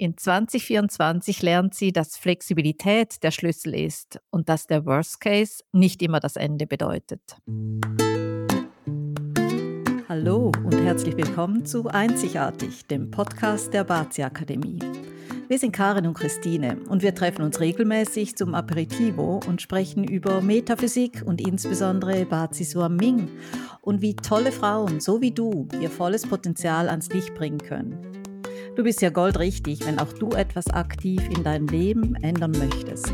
In 2024 lernt sie, dass Flexibilität der Schlüssel ist und dass der Worst Case nicht immer das Ende bedeutet. Hallo und herzlich willkommen zu Einzigartig, dem Podcast der Bazi Akademie. Wir sind Karin und Christine und wir treffen uns regelmäßig zum Aperitivo und sprechen über Metaphysik und insbesondere Bazi Suaming und wie tolle Frauen, so wie du, ihr volles Potenzial ans Licht bringen können. Du bist ja goldrichtig, wenn auch du etwas aktiv in deinem Leben ändern möchtest.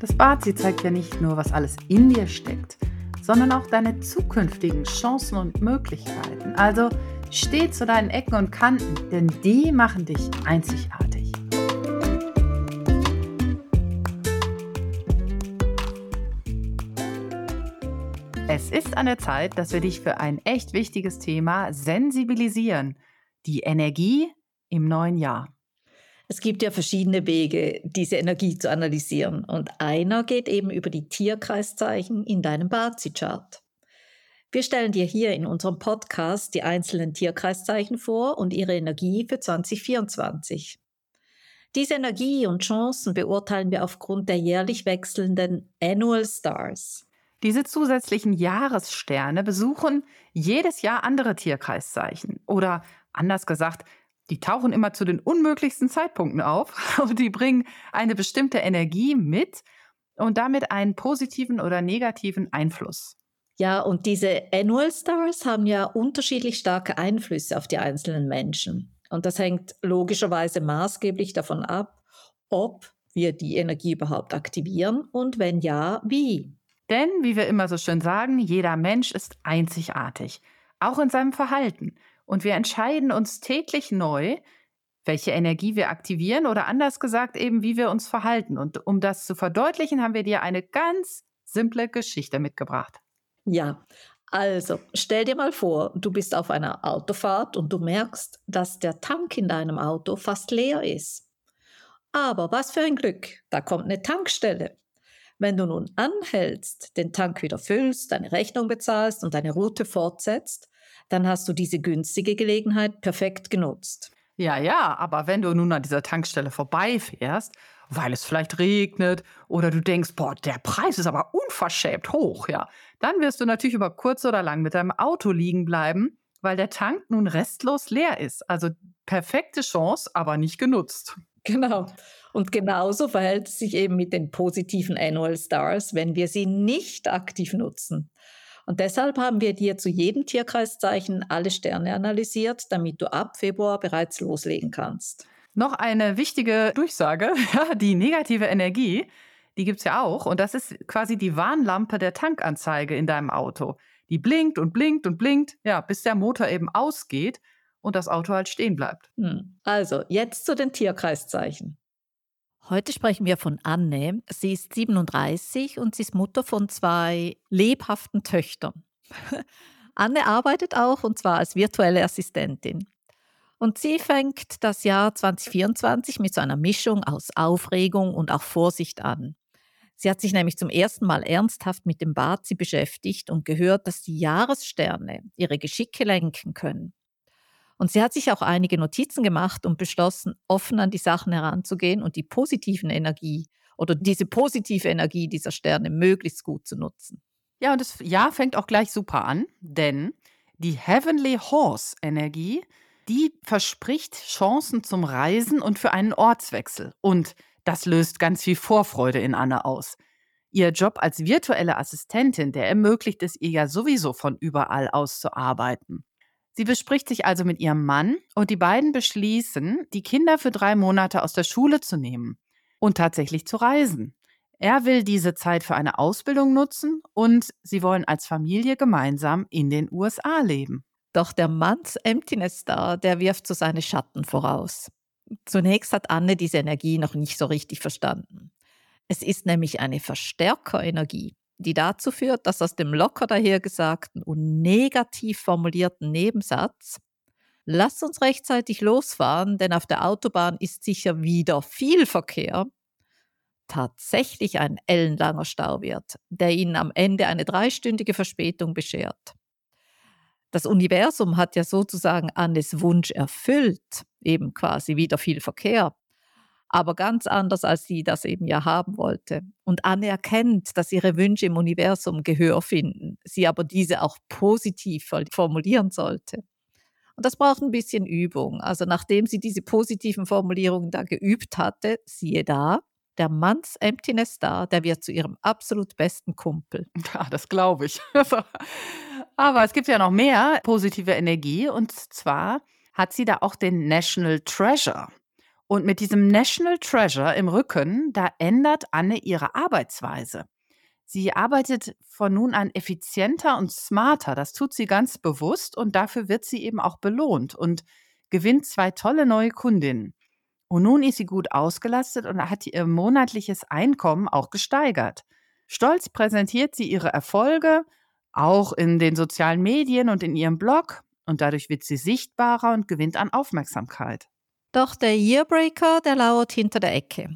Das Bazi zeigt ja nicht nur, was alles in dir steckt, sondern auch deine zukünftigen Chancen und Möglichkeiten. Also steh zu deinen Ecken und Kanten, denn die machen dich einzigartig. Es ist an der Zeit, dass wir dich für ein echt wichtiges Thema sensibilisieren – die Energie im neuen Jahr. Es gibt ja verschiedene Wege, diese Energie zu analysieren. Und einer geht eben über die Tierkreiszeichen in deinem Bazi-Chart. Wir stellen dir hier in unserem Podcast die einzelnen Tierkreiszeichen vor und ihre Energie für 2024. Diese Energie und Chancen beurteilen wir aufgrund der jährlich wechselnden Annual Stars. Diese zusätzlichen Jahressterne besuchen jedes Jahr andere Tierkreiszeichen oder Anders gesagt, die tauchen immer zu den unmöglichsten Zeitpunkten auf und die bringen eine bestimmte Energie mit und damit einen positiven oder negativen Einfluss. Ja, und diese Annual Stars haben ja unterschiedlich starke Einflüsse auf die einzelnen Menschen. Und das hängt logischerweise maßgeblich davon ab, ob wir die Energie überhaupt aktivieren und wenn ja, wie. Denn, wie wir immer so schön sagen, jeder Mensch ist einzigartig, auch in seinem Verhalten. Und wir entscheiden uns täglich neu, welche Energie wir aktivieren oder anders gesagt eben, wie wir uns verhalten. Und um das zu verdeutlichen, haben wir dir eine ganz simple Geschichte mitgebracht. Ja, also stell dir mal vor, du bist auf einer Autofahrt und du merkst, dass der Tank in deinem Auto fast leer ist. Aber was für ein Glück, da kommt eine Tankstelle. Wenn du nun anhältst, den Tank wieder füllst, deine Rechnung bezahlst und deine Route fortsetzt, dann hast du diese günstige Gelegenheit perfekt genutzt. Ja, ja, aber wenn du nun an dieser Tankstelle vorbeifährst, weil es vielleicht regnet oder du denkst, boah, der Preis ist aber unverschämt hoch, ja, dann wirst du natürlich über kurz oder lang mit deinem Auto liegen bleiben, weil der Tank nun restlos leer ist. Also perfekte Chance, aber nicht genutzt. Genau. Und genauso verhält es sich eben mit den positiven Annual Stars, wenn wir sie nicht aktiv nutzen. Und deshalb haben wir dir zu jedem Tierkreiszeichen alle Sterne analysiert, damit du ab Februar bereits loslegen kannst. Noch eine wichtige Durchsage, die negative Energie, die gibt es ja auch. Und das ist quasi die Warnlampe der Tankanzeige in deinem Auto. Die blinkt und blinkt und blinkt, ja, bis der Motor eben ausgeht und das Auto halt stehen bleibt. Hm. Also, jetzt zu den Tierkreiszeichen. Heute sprechen wir von Anne. Sie ist 37 und sie ist Mutter von zwei lebhaften Töchtern. Anne arbeitet auch und zwar als virtuelle Assistentin. Und sie fängt das Jahr 2024 mit so einer Mischung aus Aufregung und auch Vorsicht an. Sie hat sich nämlich zum ersten Mal ernsthaft mit dem Bazi beschäftigt und gehört, dass die Jahressterne ihre Geschicke lenken können. Und sie hat sich auch einige Notizen gemacht und beschlossen, offen an die Sachen heranzugehen und die positiven Energie oder diese positive Energie dieser Sterne möglichst gut zu nutzen. Ja, und das Jahr fängt auch gleich super an, denn die Heavenly Horse Energie, die verspricht Chancen zum Reisen und für einen Ortswechsel. Und das löst ganz viel Vorfreude in Anne aus. Ihr Job als virtuelle Assistentin, der ermöglicht es ihr ja sowieso von überall aus zu arbeiten. Sie bespricht sich also mit ihrem Mann und die beiden beschließen, die Kinder für drei Monate aus der Schule zu nehmen und tatsächlich zu reisen. Er will diese Zeit für eine Ausbildung nutzen und sie wollen als Familie gemeinsam in den USA leben. Doch der Manns Emptiness Star, der wirft so seine Schatten voraus. Zunächst hat Anne diese Energie noch nicht so richtig verstanden. Es ist nämlich eine Verstärkerenergie die dazu führt, dass aus dem locker dahergesagten und negativ formulierten Nebensatz Lass uns rechtzeitig losfahren, denn auf der Autobahn ist sicher wieder viel Verkehr, tatsächlich ein ellenlanger Stau wird, der Ihnen am Ende eine dreistündige Verspätung beschert. Das Universum hat ja sozusagen Annes Wunsch erfüllt, eben quasi wieder viel Verkehr aber ganz anders, als sie das eben ja haben wollte. Und Anne erkennt, dass ihre Wünsche im Universum Gehör finden, sie aber diese auch positiv formulieren sollte. Und das braucht ein bisschen Übung. Also nachdem sie diese positiven Formulierungen da geübt hatte, siehe da, der Manns Emptiness da, der wird zu ihrem absolut besten Kumpel. Ja, das glaube ich. Aber es gibt ja noch mehr positive Energie und zwar hat sie da auch den National Treasure. Und mit diesem National Treasure im Rücken, da ändert Anne ihre Arbeitsweise. Sie arbeitet von nun an effizienter und smarter. Das tut sie ganz bewusst und dafür wird sie eben auch belohnt und gewinnt zwei tolle neue Kundinnen. Und nun ist sie gut ausgelastet und hat ihr monatliches Einkommen auch gesteigert. Stolz präsentiert sie ihre Erfolge, auch in den sozialen Medien und in ihrem Blog. Und dadurch wird sie sichtbarer und gewinnt an Aufmerksamkeit. Doch der Yearbreaker, der lauert hinter der Ecke.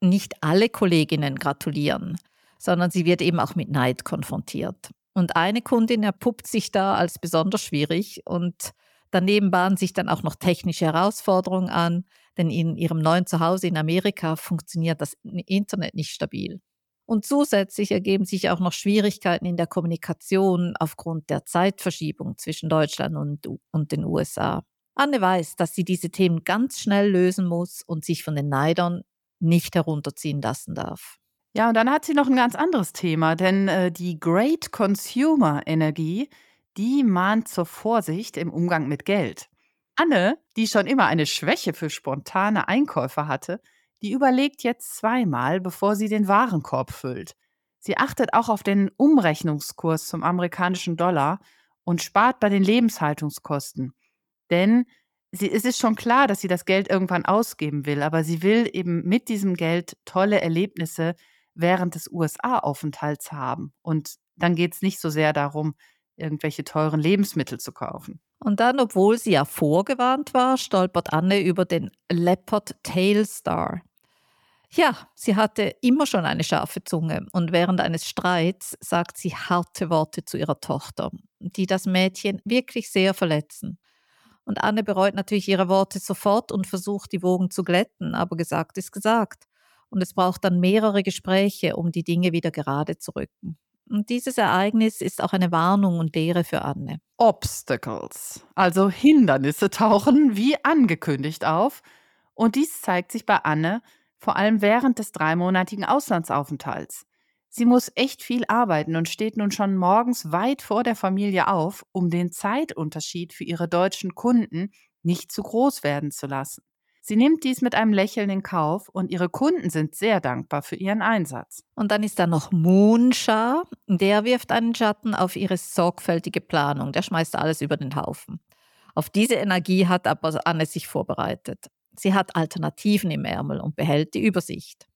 Nicht alle Kolleginnen gratulieren, sondern sie wird eben auch mit Neid konfrontiert. Und eine Kundin erpuppt sich da als besonders schwierig und daneben bahnen sich dann auch noch technische Herausforderungen an, denn in ihrem neuen Zuhause in Amerika funktioniert das Internet nicht stabil. Und zusätzlich ergeben sich auch noch Schwierigkeiten in der Kommunikation aufgrund der Zeitverschiebung zwischen Deutschland und, und den USA. Anne weiß, dass sie diese Themen ganz schnell lösen muss und sich von den Neidern nicht herunterziehen lassen darf. Ja, und dann hat sie noch ein ganz anderes Thema, denn äh, die Great Consumer Energie, die mahnt zur Vorsicht im Umgang mit Geld. Anne, die schon immer eine Schwäche für spontane Einkäufe hatte, die überlegt jetzt zweimal, bevor sie den Warenkorb füllt. Sie achtet auch auf den Umrechnungskurs zum amerikanischen Dollar und spart bei den Lebenshaltungskosten. Denn sie, es ist schon klar, dass sie das Geld irgendwann ausgeben will, aber sie will eben mit diesem Geld tolle Erlebnisse während des USA-Aufenthalts haben. Und dann geht es nicht so sehr darum, irgendwelche teuren Lebensmittel zu kaufen. Und dann, obwohl sie ja vorgewarnt war, stolpert Anne über den Leopard Tail Star. Ja, sie hatte immer schon eine scharfe Zunge und während eines Streits sagt sie harte Worte zu ihrer Tochter, die das Mädchen wirklich sehr verletzen. Und Anne bereut natürlich ihre Worte sofort und versucht, die Wogen zu glätten, aber gesagt ist gesagt. Und es braucht dann mehrere Gespräche, um die Dinge wieder gerade zu rücken. Und dieses Ereignis ist auch eine Warnung und Lehre für Anne. Obstacles, also Hindernisse, tauchen wie angekündigt auf. Und dies zeigt sich bei Anne vor allem während des dreimonatigen Auslandsaufenthalts. Sie muss echt viel arbeiten und steht nun schon morgens weit vor der Familie auf, um den Zeitunterschied für ihre deutschen Kunden nicht zu groß werden zu lassen. Sie nimmt dies mit einem Lächeln in Kauf und ihre Kunden sind sehr dankbar für ihren Einsatz. Und dann ist da noch Moonsha, der wirft einen Schatten auf ihre sorgfältige Planung, der schmeißt alles über den Haufen. Auf diese Energie hat aber Anne sich vorbereitet. Sie hat Alternativen im Ärmel und behält die Übersicht.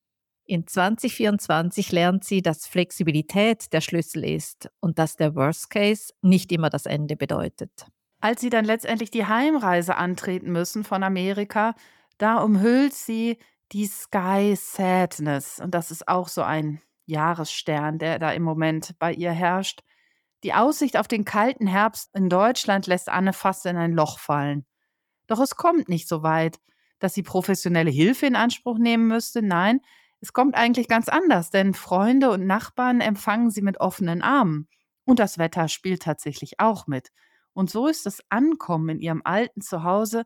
In 2024 lernt sie, dass Flexibilität der Schlüssel ist und dass der Worst Case nicht immer das Ende bedeutet. Als sie dann letztendlich die Heimreise antreten müssen von Amerika, da umhüllt sie die Sky Sadness. Und das ist auch so ein Jahresstern, der da im Moment bei ihr herrscht. Die Aussicht auf den kalten Herbst in Deutschland lässt Anne fast in ein Loch fallen. Doch es kommt nicht so weit, dass sie professionelle Hilfe in Anspruch nehmen müsste. Nein, es kommt eigentlich ganz anders, denn Freunde und Nachbarn empfangen sie mit offenen Armen. Und das Wetter spielt tatsächlich auch mit. Und so ist das Ankommen in ihrem alten Zuhause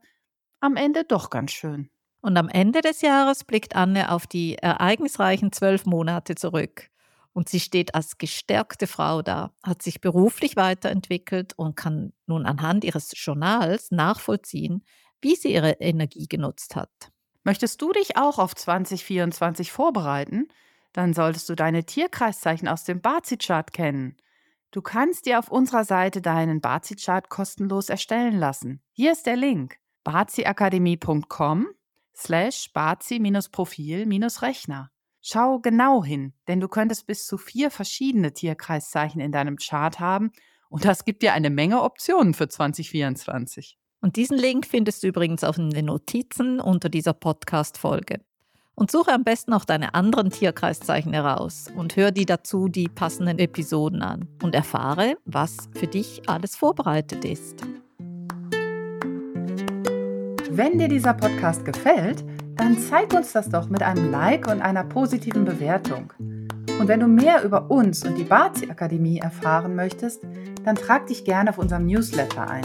am Ende doch ganz schön. Und am Ende des Jahres blickt Anne auf die ereignisreichen zwölf Monate zurück. Und sie steht als gestärkte Frau da, hat sich beruflich weiterentwickelt und kann nun anhand ihres Journals nachvollziehen, wie sie ihre Energie genutzt hat. Möchtest du dich auch auf 2024 vorbereiten? Dann solltest du deine Tierkreiszeichen aus dem Bazi-Chart kennen. Du kannst dir auf unserer Seite deinen Bazi-Chart kostenlos erstellen lassen. Hier ist der Link: baziakademie.com slash bazi-profil-rechner. Schau genau hin, denn du könntest bis zu vier verschiedene Tierkreiszeichen in deinem Chart haben und das gibt dir eine Menge Optionen für 2024. Und diesen Link findest du übrigens auch in den Notizen unter dieser Podcast-Folge. Und suche am besten auch deine anderen Tierkreiszeichen heraus und hör die dazu die passenden Episoden an und erfahre, was für dich alles vorbereitet ist. Wenn dir dieser Podcast gefällt, dann zeig uns das doch mit einem Like und einer positiven Bewertung. Und wenn du mehr über uns und die Bazi Akademie erfahren möchtest, dann trag dich gerne auf unserem Newsletter ein.